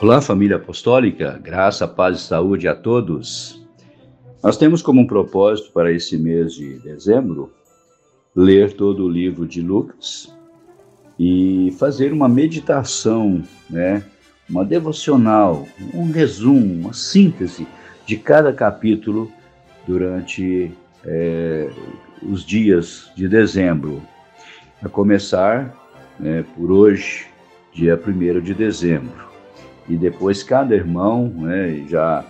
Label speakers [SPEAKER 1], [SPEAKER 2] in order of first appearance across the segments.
[SPEAKER 1] Olá, família apostólica, graça, paz e saúde a todos. Nós temos como um propósito para esse mês de dezembro ler todo o livro de Lucas e fazer uma meditação, né, uma devocional, um resumo, uma síntese de cada capítulo durante é, os dias de dezembro. A começar né, por hoje, dia 1 de dezembro. E depois cada irmão, né, já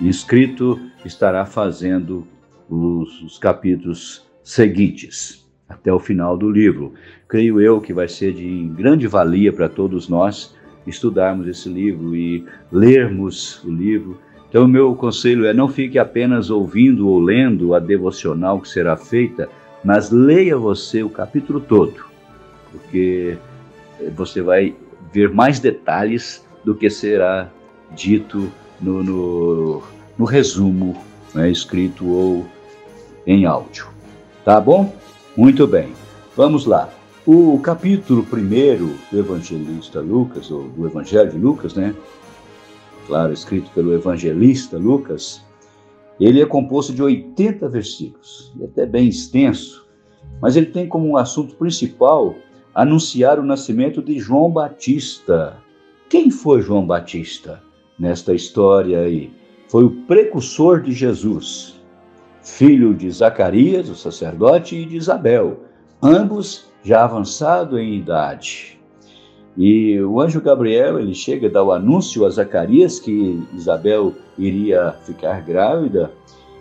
[SPEAKER 1] inscrito, estará fazendo os, os capítulos seguintes até o final do livro. Creio eu que vai ser de grande valia para todos nós estudarmos esse livro e lermos o livro. Então, o meu conselho é não fique apenas ouvindo ou lendo a devocional que será feita, mas leia você o capítulo todo, porque você vai ver mais detalhes do que será dito no, no, no resumo né, escrito ou em áudio. Tá bom? Muito bem. Vamos lá. O capítulo primeiro do evangelista Lucas, ou do Evangelho de Lucas, né? Claro, escrito pelo evangelista Lucas, ele é composto de 80 versículos, e até bem extenso, mas ele tem como assunto principal anunciar o nascimento de João Batista. Quem foi João Batista nesta história aí? Foi o precursor de Jesus, filho de Zacarias, o sacerdote, e de Isabel, ambos já avançados em idade. E o anjo Gabriel, ele chega a dar o anúncio a Zacarias que Isabel iria ficar grávida,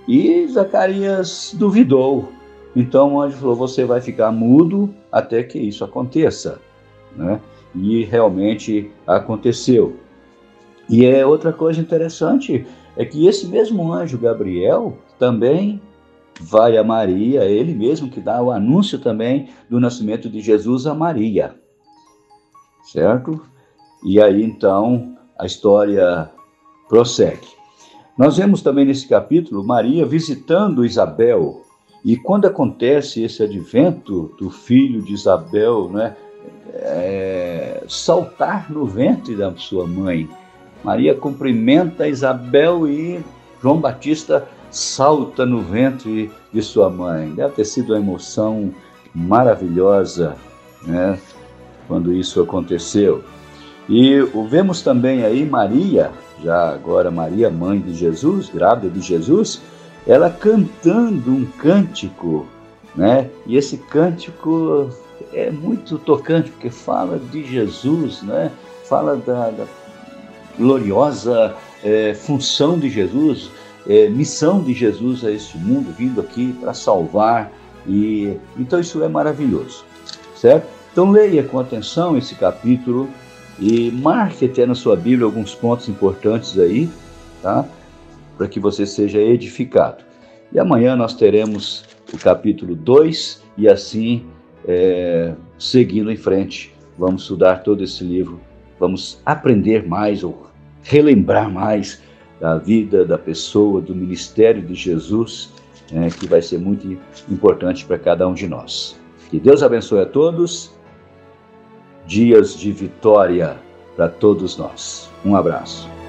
[SPEAKER 1] e Zacarias duvidou. Então o anjo falou: Você vai ficar mudo até que isso aconteça. Né? E realmente aconteceu. E é outra coisa interessante é que esse mesmo anjo Gabriel também vai a Maria, ele mesmo que dá o anúncio também do nascimento de Jesus a Maria. Certo? E aí então a história prossegue. Nós vemos também nesse capítulo Maria visitando Isabel, e quando acontece esse advento do filho de Isabel, né, é, saltar no ventre da sua mãe, Maria cumprimenta Isabel e João Batista salta no ventre de sua mãe. Deve ter sido uma emoção maravilhosa, né, quando isso aconteceu. E vemos também aí Maria, já agora Maria, mãe de Jesus, grávida de Jesus, ela cantando um cântico, né? E esse cântico é muito tocante porque fala de Jesus, né? Fala da, da gloriosa é, função de Jesus, é, missão de Jesus a este mundo, vindo aqui para salvar. E então isso é maravilhoso, certo? Então leia com atenção esse capítulo e marque até na sua Bíblia alguns pontos importantes aí, tá? para que você seja edificado. E amanhã nós teremos o capítulo 2 e assim, é, seguindo em frente, vamos estudar todo esse livro, vamos aprender mais ou relembrar mais da vida, da pessoa, do ministério de Jesus, é, que vai ser muito importante para cada um de nós. Que Deus abençoe a todos. Dias de vitória para todos nós. Um abraço.